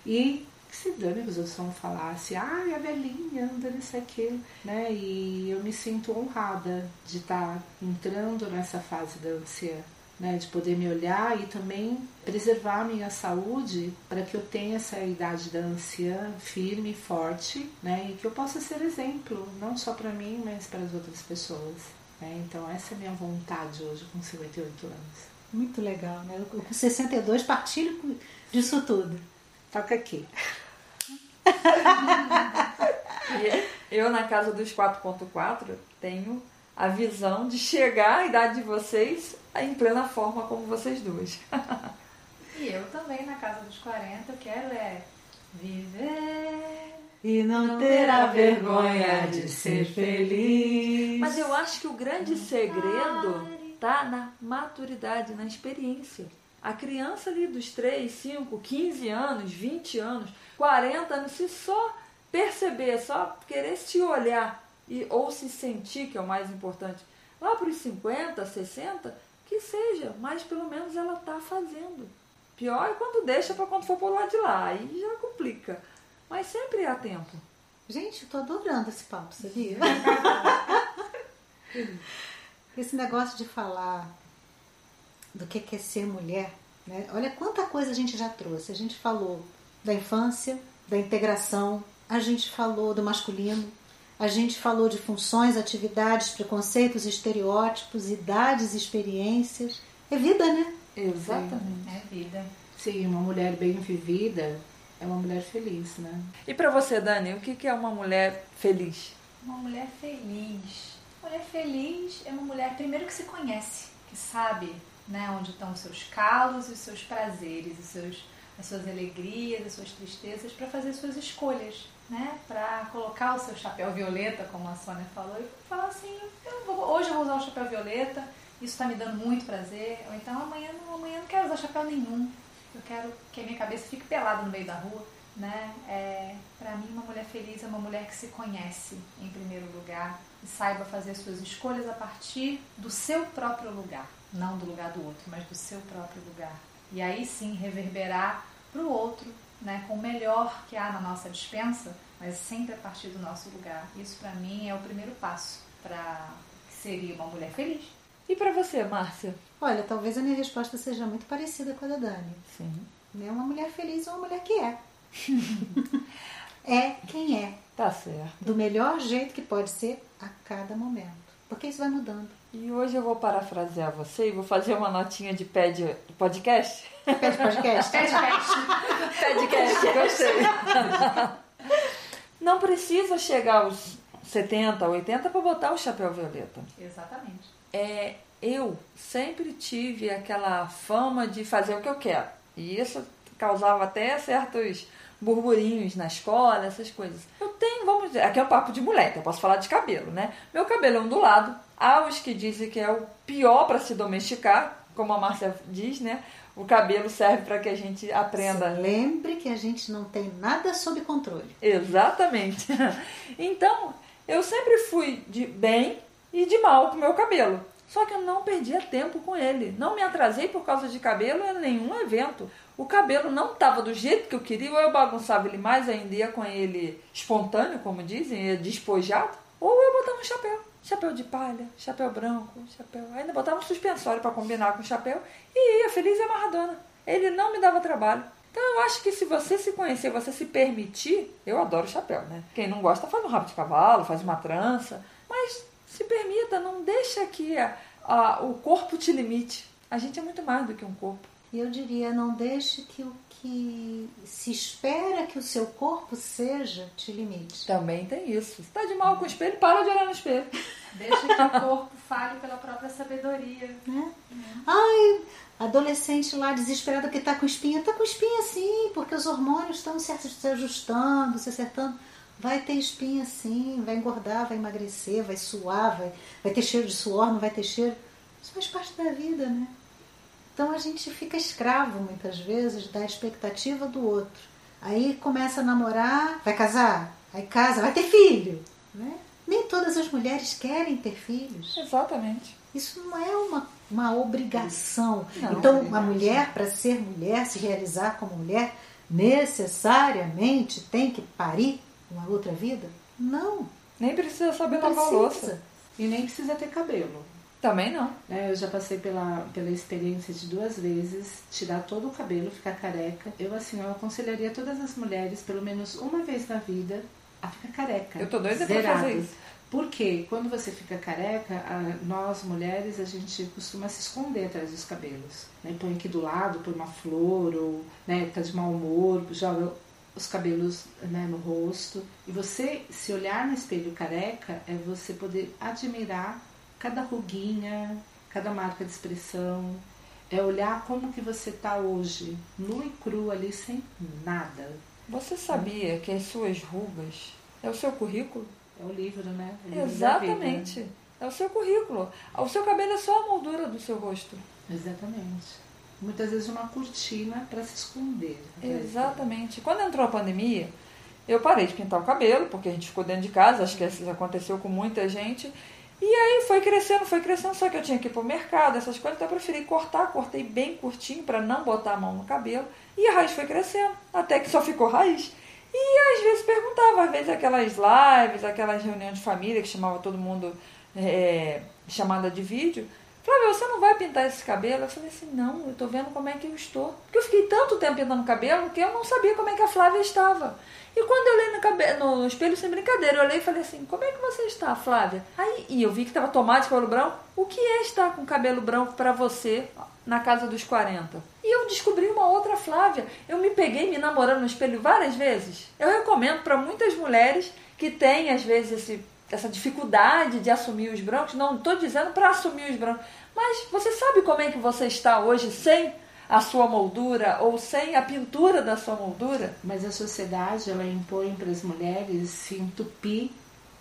e se dane que os outros vão falar assim, ai, a velhinha anda nisso aquilo, né? E eu me sinto honrada de estar entrando nessa fase da anciã né, de poder me olhar e também preservar a minha saúde para que eu tenha essa idade da anciã firme, forte, né, e que eu possa ser exemplo, não só para mim, mas para as outras pessoas. Né? Então, essa é a minha vontade hoje, com 58 anos. Muito legal, né? Eu, com 62 partilho disso tudo. Toca aqui. eu, na casa dos 4.4, tenho a visão de chegar à idade de vocês em plena forma como vocês duas. e eu também, na casa dos 40, eu quero é viver. E não ter a vergonha de ser feliz. Mas eu acho que o grande segredo tá na maturidade, na experiência. A criança ali dos 3, 5, 15 anos, 20 anos, 40 anos, se só perceber, só querer se olhar e, ou se sentir, que é o mais importante, lá para os 50, 60, que seja, mas pelo menos ela está fazendo. Pior é quando deixa para quando for lá de lá, aí já complica. Mas sempre há tempo. Gente, eu tô adorando esse papo, sabia? esse negócio de falar do que é ser mulher, né? Olha quanta coisa a gente já trouxe. A gente falou da infância, da integração, a gente falou do masculino, a gente falou de funções, atividades, preconceitos, estereótipos, idades, experiências. É vida, né? Exatamente. É vida. Sim, uma mulher bem vivida é uma mulher feliz, né? E para você, Dani, o que é uma mulher feliz? Uma mulher feliz. Uma mulher feliz é uma mulher, primeiro, que se conhece, que sabe né, onde estão os seus calos, os seus prazeres, os seus, as suas alegrias, as suas tristezas, para fazer suas escolhas né, para colocar o seu chapéu violeta, como a Sônia falou, e falar assim, eu vou, hoje eu vou usar o chapéu violeta, isso está me dando muito prazer, ou então amanhã não, amanhã não quero usar chapéu nenhum, eu quero que a minha cabeça fique pelada no meio da rua. Né? É, para mim, uma mulher feliz é uma mulher que se conhece em primeiro lugar e saiba fazer suas escolhas a partir do seu próprio lugar, não do lugar do outro, mas do seu próprio lugar. E aí sim reverberar para o outro né, com o melhor que há na nossa dispensa, mas sempre a partir do nosso lugar. Isso para mim é o primeiro passo para seria uma mulher feliz. E para você, Márcia? Olha, talvez a minha resposta seja muito parecida com a da Dani. Sim. Né? Uma mulher feliz é uma mulher que é. é quem é. Tá certo. Do melhor jeito que pode ser a cada momento. Porque isso vai mudando. E hoje eu vou parafrasear você e vou fazer uma notinha de pé de podcast. Pé de podcast? Podcast, gostei. Não precisa chegar aos 70, 80 para botar o chapéu violeta. Exatamente. É, eu sempre tive aquela fama de fazer o que eu quero. E isso causava até certos burburinhos na escola, essas coisas. Eu tenho, vamos dizer, aqui é um papo de moleque, eu posso falar de cabelo, né? Meu cabelo é ondulado. Há os que dizem que é o pior para se domesticar, como a Márcia diz, né? O cabelo serve para que a gente aprenda. lembre que a gente não tem nada sob controle. Exatamente. Então, eu sempre fui de bem e de mal com o meu cabelo. Só que eu não perdia tempo com ele. Não me atrasei por causa de cabelo em nenhum evento. O cabelo não estava do jeito que eu queria, ou eu bagunçava ele mais ainda, ia com ele espontâneo, como dizem, despojado, ou eu botava um chapéu. Chapéu de palha, chapéu branco, chapéu. Ainda botava um suspensório para combinar com o chapéu e ia feliz e amarradona. Ele não me dava trabalho. Então eu acho que se você se conhecer, você se permitir, eu adoro chapéu, né? Quem não gosta faz um rabo de cavalo, faz uma trança, mas se permita, não deixa que a, a, o corpo te limite. A gente é muito mais do que um corpo. Eu diria, não deixe que o que se espera que o seu corpo seja te limite. Também tem isso. Se tá de mal com o espelho, para de olhar no espelho. Deixa que o corpo fale pela própria sabedoria. Né? Ai, adolescente lá desesperado que tá com espinha, tá com espinha sim, porque os hormônios estão se ajustando, se acertando. Vai ter espinha sim, vai engordar, vai emagrecer, vai suar, vai, vai ter cheiro de suor, não vai ter cheiro. Isso faz parte da vida, né? Então a gente fica escravo muitas vezes da expectativa do outro. Aí começa a namorar, vai casar, aí casa, vai ter filho. Né? Nem todas as mulheres querem ter filhos. Exatamente. Isso não é uma, uma obrigação. Não, então, é uma mulher, para ser mulher, se realizar como mulher, necessariamente tem que parir uma outra vida? Não. Nem precisa saber Não lavar louça. E nem precisa ter cabelo. Também não. né? eu já passei pela, pela experiência de duas vezes tirar todo o cabelo, ficar careca. Eu, assim, eu aconselharia todas as mulheres, pelo menos uma vez na vida, a ficar careca. Eu tô doida pra fazer isso. Porque quando você fica careca, a- nós mulheres, a gente costuma se esconder atrás dos cabelos. Né? Põe aqui do lado, põe uma flor, ou né, tá de mau humor, joga os cabelos né, no rosto. E você, se olhar no espelho careca, é você poder admirar cada ruguinha, cada marca de expressão. É olhar como que você tá hoje, nu e cru ali, sem nada. Você sabia que as suas rugas é o seu currículo? É o livro, né? O livro da vida. Exatamente. É o seu currículo. O seu cabelo é só a moldura do seu rosto. Exatamente. Muitas vezes uma cortina para se esconder. Exatamente. Quando entrou a pandemia, eu parei de pintar o cabelo, porque a gente ficou dentro de casa, acho que isso aconteceu com muita gente. E aí foi crescendo, foi crescendo, só que eu tinha que ir pro mercado, essas coisas, então eu preferi cortar, cortei bem curtinho para não botar a mão no cabelo. E a raiz foi crescendo, até que só ficou raiz. E às vezes perguntava, às vezes aquelas lives, aquelas reuniões de família que chamava todo mundo é, chamada de vídeo. Flávia, você não vai pintar esse cabelo? Eu falei assim, não, eu tô vendo como é que eu estou. Porque eu fiquei tanto tempo pintando cabelo que eu não sabia como é que a Flávia estava. E quando eu olhei no, cabe... no espelho sem brincadeira, eu olhei e falei assim, como é que você está, Flávia? Aí, e eu vi que estava tomado de cabelo branco. O que é estar com cabelo branco para você na casa dos 40? E eu descobri uma outra Flávia. Eu me peguei me namorando no espelho várias vezes. Eu recomendo para muitas mulheres que têm, às vezes, esse essa dificuldade de assumir os brancos, não estou dizendo para assumir os brancos, mas você sabe como é que você está hoje sem a sua moldura ou sem a pintura da sua moldura? Mas a sociedade ela impõe para as mulheres se entupir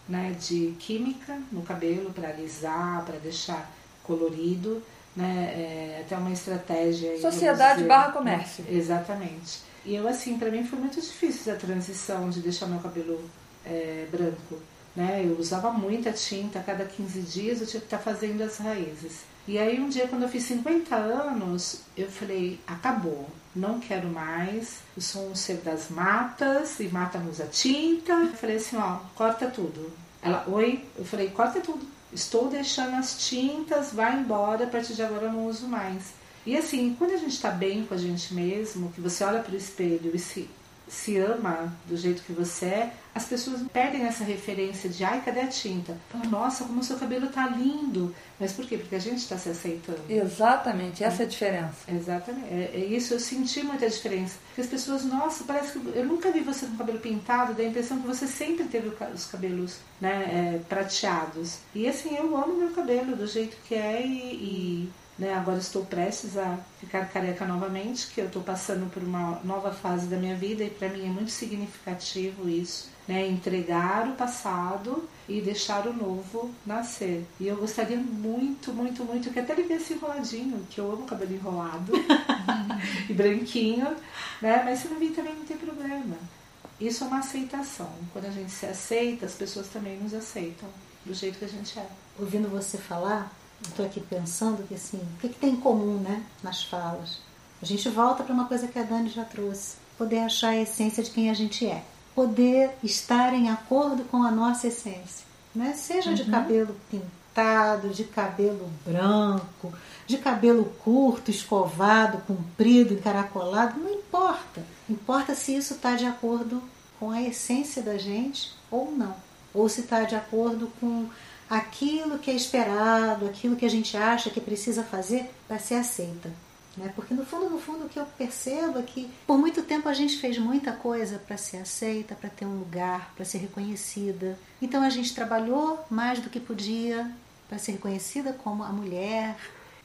né, de química no cabelo para alisar, para deixar colorido, né, é até uma estratégia. Sociedade dizer, barra comércio. Exatamente. E eu assim, para mim foi muito difícil a transição de deixar meu cabelo é, branco. Né? Eu usava muita tinta, cada 15 dias eu tinha que estar fazendo as raízes. E aí um dia quando eu fiz 50 anos, eu falei, acabou, não quero mais, eu sou um ser das matas, e mata usa tinta. Eu falei assim, ó, corta tudo. Ela, oi? Eu falei, corta tudo. Estou deixando as tintas, vai embora, a partir de agora eu não uso mais. E assim, quando a gente está bem com a gente mesmo, que você olha para o espelho e se, se ama do jeito que você é, as pessoas perdem essa referência de ai, cadê a tinta? Falam, nossa, como o seu cabelo tá lindo. Mas por quê? Porque a gente está se aceitando. Exatamente, essa é a diferença. Exatamente. É, é isso, eu senti muita diferença. Porque as pessoas, nossa, parece que eu nunca vi você com o cabelo pintado, dá a impressão que você sempre teve os cabelos né, é, prateados. E assim, eu amo meu cabelo do jeito que é e, e né, agora estou prestes a ficar careca novamente, que eu estou passando por uma nova fase da minha vida e para mim é muito significativo isso. Né, entregar o passado e deixar o novo nascer. E eu gostaria muito, muito, muito que até ele viesse enroladinho, que eu amo cabelo enrolado e branquinho, né? Mas se não vir também não tem problema. Isso é uma aceitação. Quando a gente se aceita, as pessoas também nos aceitam do jeito que a gente é. Ouvindo você falar, estou aqui pensando que assim, o que, que tem em comum, né, nas falas? A gente volta para uma coisa que a Dani já trouxe, poder achar a essência de quem a gente é, poder estar em acordo com a nossa essência, né? Seja de cabelo pintado, de cabelo branco, de cabelo curto, escovado, comprido, encaracolado, não importa. Importa se isso está de acordo com a essência da gente ou não, ou se está de acordo com aquilo que é esperado, aquilo que a gente acha que precisa fazer para ser aceita. Né? Porque no fundo, no fundo, o que eu percebo é que por muito tempo a gente fez muita coisa para ser aceita, para ter um lugar, para ser reconhecida. Então a gente trabalhou mais do que podia para ser reconhecida como a mulher,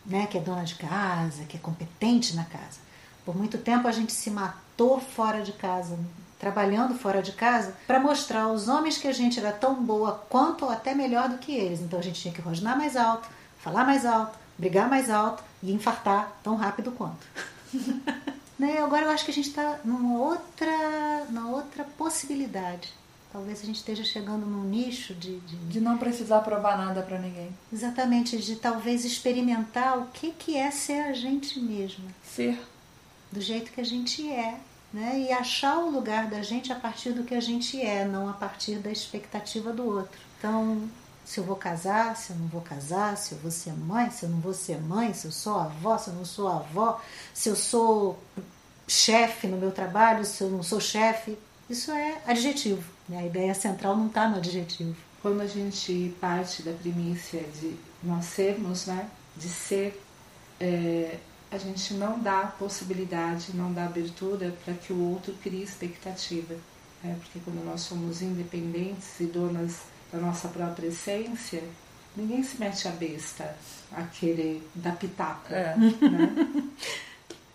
né, que é dona de casa, que é competente na casa. Por muito tempo a gente se matou fora de casa, trabalhando fora de casa, para mostrar aos homens que a gente era tão boa quanto ou até melhor do que eles. Então a gente tinha que rosnar mais alto, falar mais alto, brigar mais alto e infartar tão rápido quanto. né? Agora eu acho que a gente está numa outra, numa outra possibilidade. Talvez a gente esteja chegando num nicho de. De, de não precisar provar nada para ninguém. Exatamente, de talvez experimentar o que, que é ser a gente mesma. Ser. Do jeito que a gente é. Né? E achar o lugar da gente a partir do que a gente é, não a partir da expectativa do outro. Então, se eu vou casar, se eu não vou casar, se eu vou ser mãe, se eu não vou ser mãe, se eu sou avó, se eu não sou avó, se eu sou chefe no meu trabalho, se eu não sou chefe. Isso é adjetivo. Né? A ideia central não está no adjetivo. Quando a gente parte da primícia de nós sermos, né? de ser, é, a gente não dá possibilidade, não dá abertura para que o outro crie expectativa. Né? Porque quando nós somos independentes e donas da nossa própria essência, ninguém se mete a besta a querer dar pitaco. É. Né?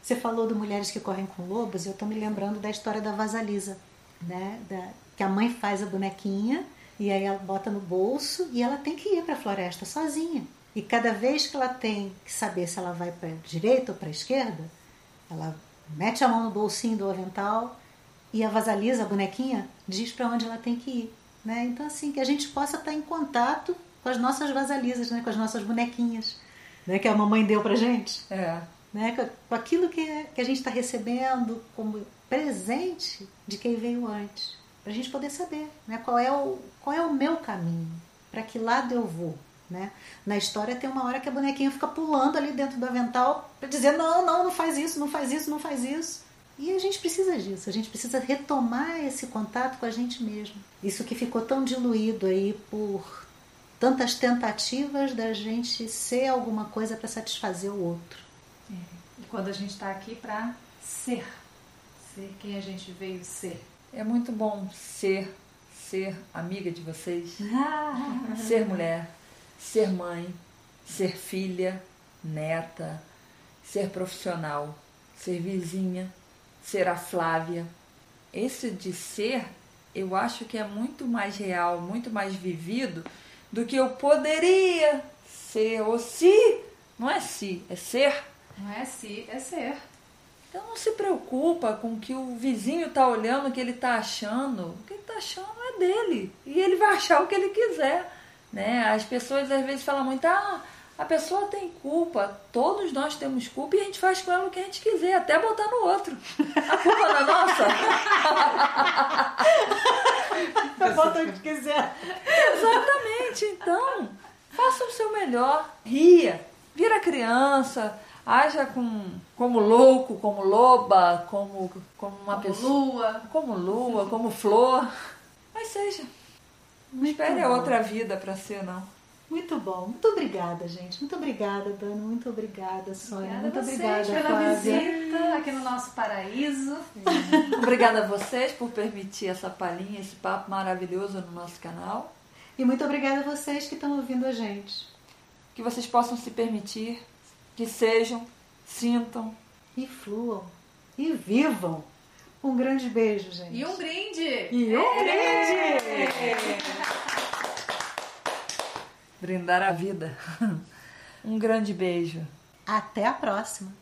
Você falou de mulheres que correm com lobos, eu estou me lembrando da história da Vasalisa, né? Da, que a mãe faz a bonequinha e aí ela bota no bolso e ela tem que ir para a floresta sozinha. E cada vez que ela tem que saber se ela vai para a direita ou para a esquerda, ela mete a mão no bolsinho do avental e a Vasalisa, a bonequinha, diz para onde ela tem que ir. Né? Então, assim, que a gente possa estar em contato com as nossas vasalisas, né? com as nossas bonequinhas, né? que a mamãe deu pra gente. É. Né? Com aquilo que, que a gente está recebendo como presente de quem veio antes. Para a gente poder saber né? qual, é o, qual é o meu caminho, para que lado eu vou. Né? Na história tem uma hora que a bonequinha fica pulando ali dentro do avental para dizer: não, não, não faz isso, não faz isso, não faz isso. E a gente precisa disso, a gente precisa retomar esse contato com a gente mesmo. Isso que ficou tão diluído aí por tantas tentativas da gente ser alguma coisa para satisfazer o outro. É. E quando a gente está aqui para ser, ser quem a gente veio ser. É muito bom ser, ser amiga de vocês, ser mulher, ser mãe, ser filha, neta, ser profissional, ser vizinha ser a Flávia. Esse de ser, eu acho que é muito mais real, muito mais vivido do que eu poderia ser. Ou se, não é se, é ser. Não é se, é ser. Então não se preocupa com o que o vizinho está olhando, o que ele está achando. O que ele está achando é dele. E ele vai achar o que ele quiser. Né? As pessoas às vezes falam muito, ah, a pessoa tem culpa, todos nós temos culpa e a gente faz com ela o que a gente quiser, até botar no outro. A culpa não é nossa. Bota o que quiser. Exatamente. Então, faça o seu melhor. Ria. Vira criança. Haja com, como louco, como loba, como, como uma como pessoa. Lua. Como lua, como flor. Mas seja. Não espere a outra vida para ser, não. Muito bom. Muito obrigada, gente. Muito obrigada, Dana. Muito obrigada, Sônia. Obrigada Muito a vocês obrigada, pela Flávia. visita aqui no nosso paraíso. Obrigada a vocês por permitir essa palhinha, esse papo maravilhoso no nosso canal. E muito obrigada a vocês que estão ouvindo a gente. Que vocês possam se permitir, que sejam, sintam. E fluam. E vivam. Um grande beijo, gente. E um brinde! E um brinde! Brindar a vida. Um grande beijo. Até a próxima.